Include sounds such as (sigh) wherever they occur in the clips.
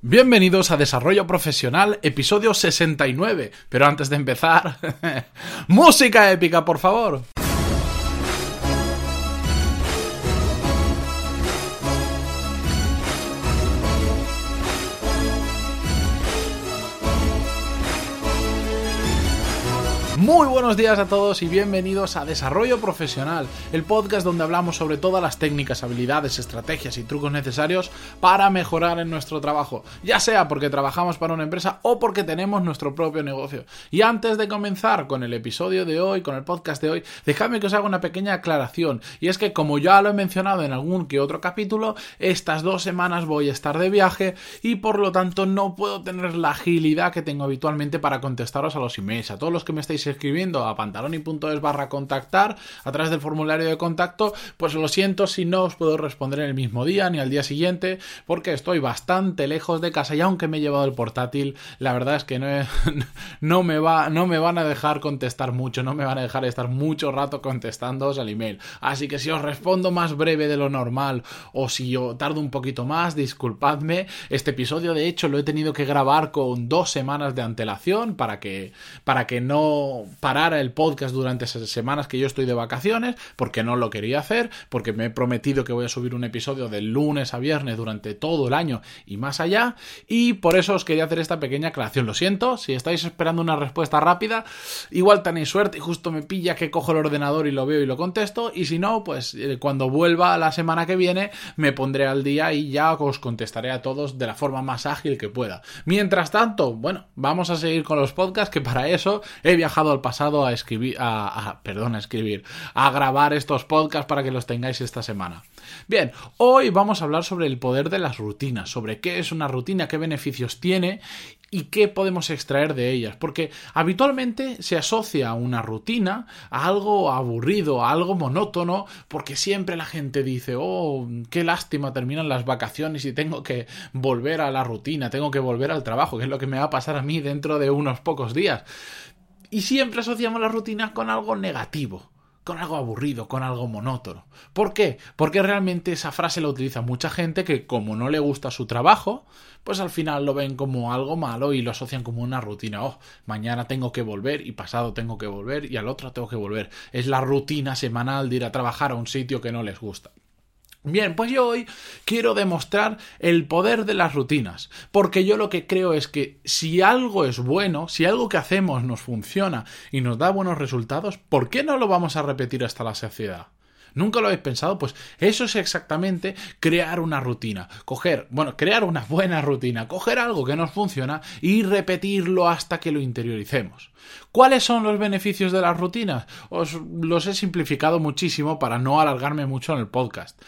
Bienvenidos a Desarrollo Profesional, episodio 69. Pero antes de empezar, (laughs) música épica, por favor. Buenos días a todos y bienvenidos a Desarrollo Profesional, el podcast donde hablamos sobre todas las técnicas, habilidades, estrategias y trucos necesarios para mejorar en nuestro trabajo, ya sea porque trabajamos para una empresa o porque tenemos nuestro propio negocio. Y antes de comenzar con el episodio de hoy, con el podcast de hoy, dejadme que os haga una pequeña aclaración, y es que como ya lo he mencionado en algún que otro capítulo, estas dos semanas voy a estar de viaje y por lo tanto no puedo tener la agilidad que tengo habitualmente para contestaros a los emails, a todos los que me estáis escribiendo a pantaloni.es barra contactar a través del formulario de contacto, pues lo siento si no os puedo responder en el mismo día ni al día siguiente, porque estoy bastante lejos de casa y aunque me he llevado el portátil, la verdad es que no, (laughs) no, me, va, no me van a dejar contestar mucho, no me van a dejar estar mucho rato contestándoos al email. Así que si os respondo más breve de lo normal o si yo tardo un poquito más, disculpadme. Este episodio, de hecho, lo he tenido que grabar con dos semanas de antelación para que, para que no parar el podcast durante esas semanas que yo estoy de vacaciones, porque no lo quería hacer, porque me he prometido que voy a subir un episodio de lunes a viernes durante todo el año y más allá, y por eso os quería hacer esta pequeña aclaración. Lo siento, si estáis esperando una respuesta rápida, igual tenéis suerte y justo me pilla que cojo el ordenador y lo veo y lo contesto, y si no, pues eh, cuando vuelva la semana que viene me pondré al día y ya os contestaré a todos de la forma más ágil que pueda. Mientras tanto, bueno, vamos a seguir con los podcasts, que para eso he viajado al pasado a escribir, a, perdón, a escribir, a grabar estos podcasts para que los tengáis esta semana. Bien, hoy vamos a hablar sobre el poder de las rutinas, sobre qué es una rutina, qué beneficios tiene y qué podemos extraer de ellas. Porque habitualmente se asocia una rutina a algo aburrido, a algo monótono, porque siempre la gente dice, oh, qué lástima, terminan las vacaciones y tengo que volver a la rutina, tengo que volver al trabajo, que es lo que me va a pasar a mí dentro de unos pocos días. Y siempre asociamos la rutina con algo negativo, con algo aburrido, con algo monótono. ¿Por qué? Porque realmente esa frase la utiliza mucha gente que como no le gusta su trabajo, pues al final lo ven como algo malo y lo asocian como una rutina. Oh, mañana tengo que volver y pasado tengo que volver y al otro tengo que volver. Es la rutina semanal de ir a trabajar a un sitio que no les gusta. Bien, pues yo hoy quiero demostrar el poder de las rutinas, porque yo lo que creo es que si algo es bueno, si algo que hacemos nos funciona y nos da buenos resultados, ¿por qué no lo vamos a repetir hasta la saciedad? ¿Nunca lo habéis pensado? Pues eso es exactamente crear una rutina. Coger, bueno, crear una buena rutina, coger algo que nos funciona y repetirlo hasta que lo interioricemos. ¿Cuáles son los beneficios de las rutinas? Os los he simplificado muchísimo para no alargarme mucho en el podcast.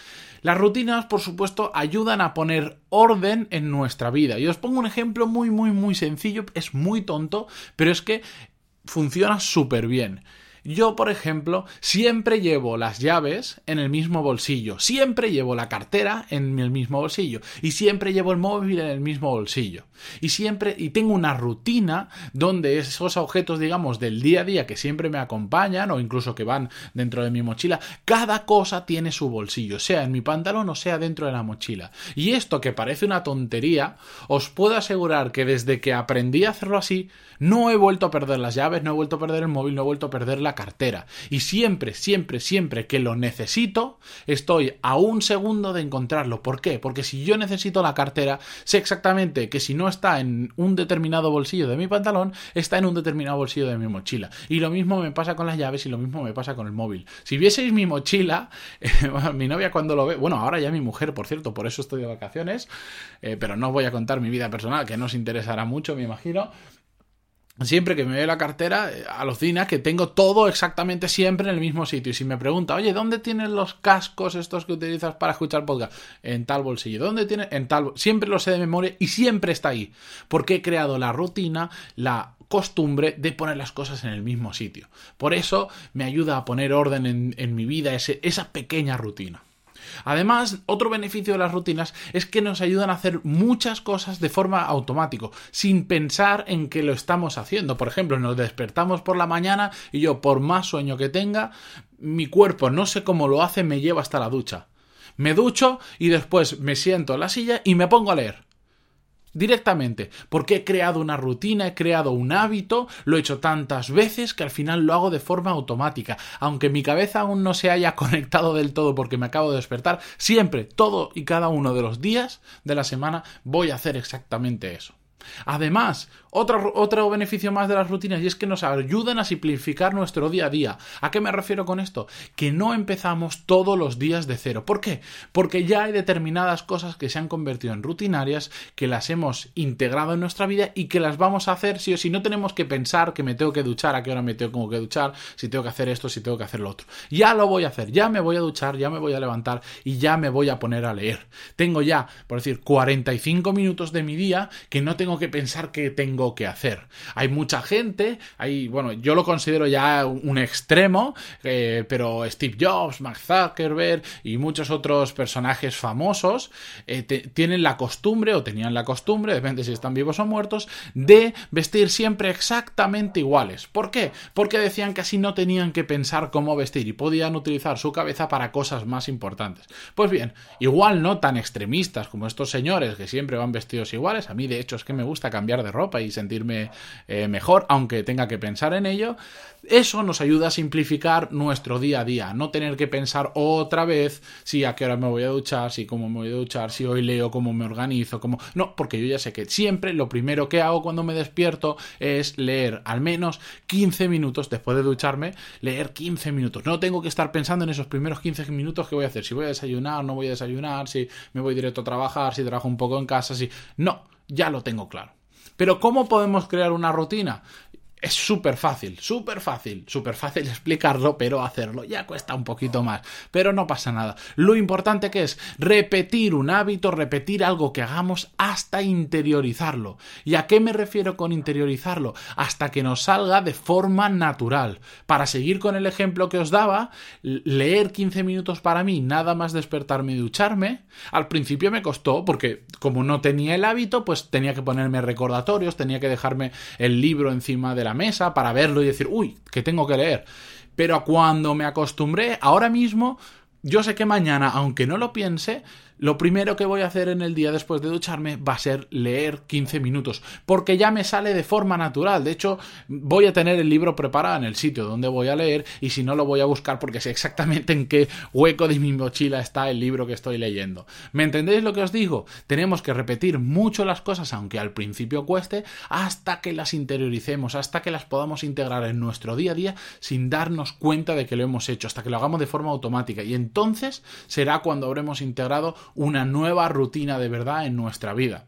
Las rutinas, por supuesto, ayudan a poner orden en nuestra vida. Y os pongo un ejemplo muy, muy, muy sencillo. Es muy tonto, pero es que funciona súper bien. Yo, por ejemplo, siempre llevo las llaves en el mismo bolsillo, siempre llevo la cartera en el mismo bolsillo y siempre llevo el móvil en el mismo bolsillo. Y siempre y tengo una rutina donde esos objetos, digamos, del día a día que siempre me acompañan o incluso que van dentro de mi mochila, cada cosa tiene su bolsillo, sea en mi pantalón o sea dentro de la mochila. Y esto que parece una tontería, os puedo asegurar que desde que aprendí a hacerlo así, no he vuelto a perder las llaves, no he vuelto a perder el móvil, no he vuelto a perder la cartera. Y siempre, siempre, siempre que lo necesito, estoy a un segundo de encontrarlo. ¿Por qué? Porque si yo necesito la cartera, sé exactamente que si no está en un determinado bolsillo de mi pantalón, está en un determinado bolsillo de mi mochila. Y lo mismo me pasa con las llaves y lo mismo me pasa con el móvil. Si vieseis mi mochila, (laughs) mi novia cuando lo ve, bueno, ahora ya mi mujer, por cierto, por eso estoy de vacaciones, eh, pero no voy a contar mi vida personal, que no os interesará mucho, me imagino siempre que me ve la cartera, eh, alucina que tengo todo exactamente siempre en el mismo sitio. Y si me pregunta, oye, ¿dónde tienes los cascos estos que utilizas para escuchar podcast? En tal bolsillo. ¿Dónde tienes? En tal. Siempre lo sé de memoria y siempre está ahí. Porque he creado la rutina, la costumbre de poner las cosas en el mismo sitio. Por eso me ayuda a poner orden en, en mi vida, ese, esa pequeña rutina. Además, otro beneficio de las rutinas es que nos ayudan a hacer muchas cosas de forma automática, sin pensar en que lo estamos haciendo. Por ejemplo, nos despertamos por la mañana y yo, por más sueño que tenga, mi cuerpo, no sé cómo lo hace, me lleva hasta la ducha. Me ducho y después me siento en la silla y me pongo a leer. Directamente, porque he creado una rutina, he creado un hábito, lo he hecho tantas veces que al final lo hago de forma automática. Aunque mi cabeza aún no se haya (laughs) conectado del todo porque me acabo de despertar, siempre, todo y cada uno de los días de la semana voy a hacer exactamente eso. Además, otro, otro, beneficio más de las rutinas y es que nos ayudan a simplificar nuestro día a día. ¿A qué me refiero con esto? Que no empezamos todos los días de cero. ¿Por qué? Porque ya hay determinadas cosas que se han convertido en rutinarias, que las hemos integrado en nuestra vida y que las vamos a hacer si o si no tenemos que pensar que me tengo que duchar, a qué hora me tengo que duchar, si tengo que hacer esto, si tengo que hacer lo otro. Ya lo voy a hacer, ya me voy a duchar, ya me voy a levantar y ya me voy a poner a leer. Tengo ya, por decir, 45 minutos de mi día que no tengo que pensar que tengo que hacer. Hay mucha gente, hay, bueno, yo lo considero ya un extremo, eh, pero Steve Jobs, Mark Zuckerberg y muchos otros personajes famosos eh, tienen la costumbre, o tenían la costumbre, depende si están vivos o muertos, de vestir siempre exactamente iguales. ¿Por qué? Porque decían que así no tenían que pensar cómo vestir y podían utilizar su cabeza para cosas más importantes. Pues bien, igual no tan extremistas como estos señores que siempre van vestidos iguales, a mí de hecho es que me gusta cambiar de ropa y sentirme eh, mejor, aunque tenga que pensar en ello, eso nos ayuda a simplificar nuestro día a día, no tener que pensar otra vez si a qué hora me voy a duchar, si cómo me voy a duchar, si hoy leo, cómo me organizo, cómo... No, porque yo ya sé que siempre lo primero que hago cuando me despierto es leer al menos 15 minutos después de ducharme, leer 15 minutos. No tengo que estar pensando en esos primeros 15 minutos que voy a hacer, si voy a desayunar, no voy a desayunar, si me voy directo a trabajar, si trabajo un poco en casa, si... No, ya lo tengo claro. Pero ¿cómo podemos crear una rutina? Es súper fácil, súper fácil, súper fácil (laughs) explicarlo, pero hacerlo ya cuesta un poquito más. Pero no pasa nada. Lo importante que es repetir un hábito, repetir algo que hagamos hasta interiorizarlo. ¿Y a qué me refiero con interiorizarlo? Hasta que nos salga de forma natural. Para seguir con el ejemplo que os daba, leer 15 minutos para mí, nada más despertarme y ducharme, al principio me costó porque como no tenía el hábito, pues tenía que ponerme recordatorios, tenía que dejarme el libro encima de la mesa para verlo y decir, uy, que tengo que leer. Pero cuando me acostumbré, ahora mismo, yo sé que mañana, aunque no lo piense, lo primero que voy a hacer en el día después de ducharme va a ser leer 15 minutos, porque ya me sale de forma natural. De hecho, voy a tener el libro preparado en el sitio donde voy a leer y si no lo voy a buscar porque sé exactamente en qué hueco de mi mochila está el libro que estoy leyendo. ¿Me entendéis lo que os digo? Tenemos que repetir mucho las cosas, aunque al principio cueste, hasta que las interioricemos, hasta que las podamos integrar en nuestro día a día sin darnos cuenta de que lo hemos hecho, hasta que lo hagamos de forma automática. Y entonces será cuando habremos integrado una nueva rutina de verdad en nuestra vida.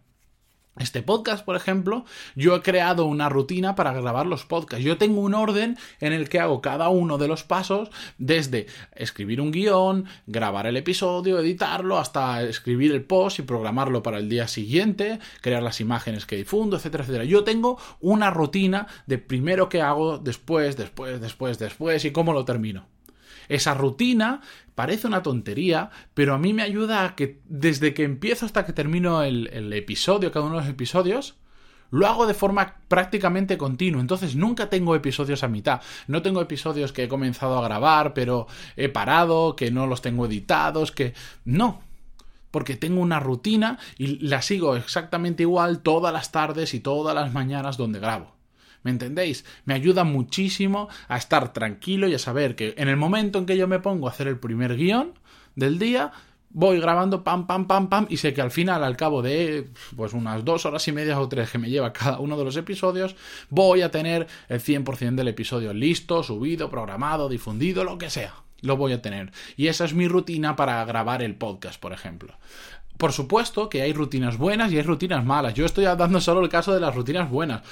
Este podcast, por ejemplo, yo he creado una rutina para grabar los podcasts. Yo tengo un orden en el que hago cada uno de los pasos, desde escribir un guion, grabar el episodio, editarlo, hasta escribir el post y programarlo para el día siguiente, crear las imágenes que difundo, etcétera, etcétera. Yo tengo una rutina de primero que hago, después, después, después, después y cómo lo termino. Esa rutina parece una tontería, pero a mí me ayuda a que desde que empiezo hasta que termino el, episodio, cada uno de los episodios, lo hago de forma prácticamente continua, entonces nunca tengo episodios a mitad. No tengo episodios que he comenzado a grabar, pero he parado, que no los tengo editados, que... No, porque tengo una rutina y la sigo exactamente igual todas las tardes y todas las mañanas donde grabo. ¿Me entendéis? Me ayuda muchísimo a estar tranquilo y a saber que en el momento en que yo me pongo a hacer el primer guion del día, voy grabando pam, pam, pam, pam, y sé que al final, al cabo de pues unas dos horas y media o tres que me lleva cada uno de los episodios, voy a tener el 100% del episodio listo, subido, programado, difundido, lo que sea. Lo voy a tener. Y esa es mi rutina para grabar el podcast, por ejemplo. Por supuesto que hay rutinas buenas y hay rutinas malas. Yo estoy dando solo el caso de las rutinas buenas.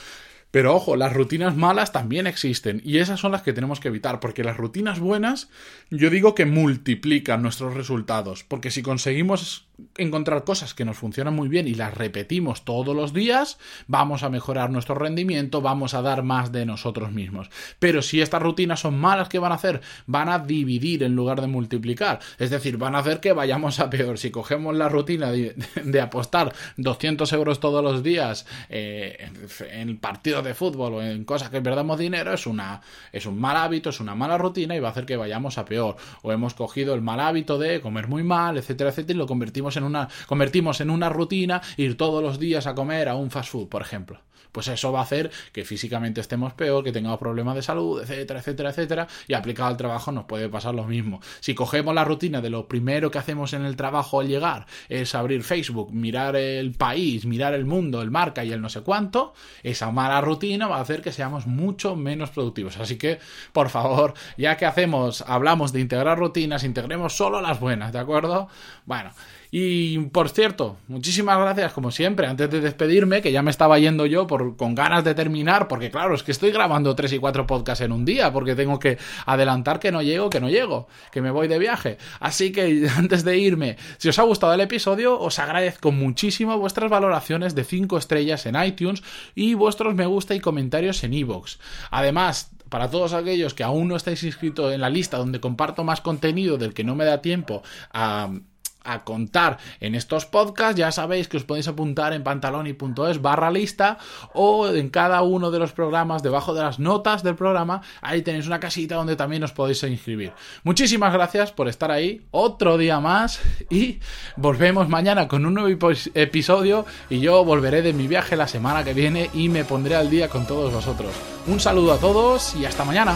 Pero ojo, las rutinas malas también existen y esas son las que tenemos que evitar, porque las rutinas buenas yo digo que multiplican nuestros resultados, porque si conseguimos encontrar cosas que nos funcionan muy bien y las repetimos todos los días, vamos a mejorar nuestro rendimiento, vamos a dar más de nosotros mismos. Pero si estas rutinas son malas, ¿qué van a hacer? Van a dividir en lugar de multiplicar. Es decir, van a hacer que vayamos a peor. Si cogemos la rutina de, apostar 200 euros todos los días eh, en partidos de fútbol o en cosas que perdamos dinero, es, una, es un mal hábito, es una mala rutina y va a hacer que vayamos a peor. O hemos cogido el mal hábito de comer muy mal, etcétera, etcétera, y lo convertimos convertimos en una, convertimos en una rutina ir todos los días a comer a un fast food, por ejemplo pues eso va a hacer que físicamente estemos peor, que tengamos problemas de salud, etcétera, etcétera, etcétera, y aplicado al trabajo nos puede pasar lo mismo. Si cogemos la rutina de lo primero que hacemos en el trabajo al llegar es abrir Facebook, mirar el país, mirar el mundo, el marca y el no sé cuánto, esa mala rutina va a hacer que seamos mucho menos productivos. Así que, por favor, ya que hacemos, hablamos de integrar rutinas, integremos solo las buenas, ¿de acuerdo? Bueno, y por cierto, muchísimas gracias como siempre, antes de despedirme, que ya me estaba yendo yo con ganas de terminar, porque claro, es que estoy grabando tres y cuatro podcasts en un día, porque tengo que adelantar que no llego, que no llego, que me voy de viaje. Así que (laughs) antes de irme, si os ha gustado el episodio, os agradezco muchísimo vuestras valoraciones de 5 estrellas en iTunes y vuestros me gusta y comentarios en iVoox. Además, para todos aquellos que aún no estáis inscritos en la lista donde comparto más contenido del que no me da tiempo a a contar en estos podcasts, ya sabéis que os podéis apuntar en pantaloni.es barra lista o en cada uno de los programas, debajo de las notas del programa, ahí tenéis una casita donde también os podéis inscribir. Muchísimas gracias por estar ahí, otro día más y volvemos mañana con un nuevo episodio y yo volveré de mi viaje la semana que viene y me pondré al día con todos vosotros. Un saludo a todos y hasta mañana.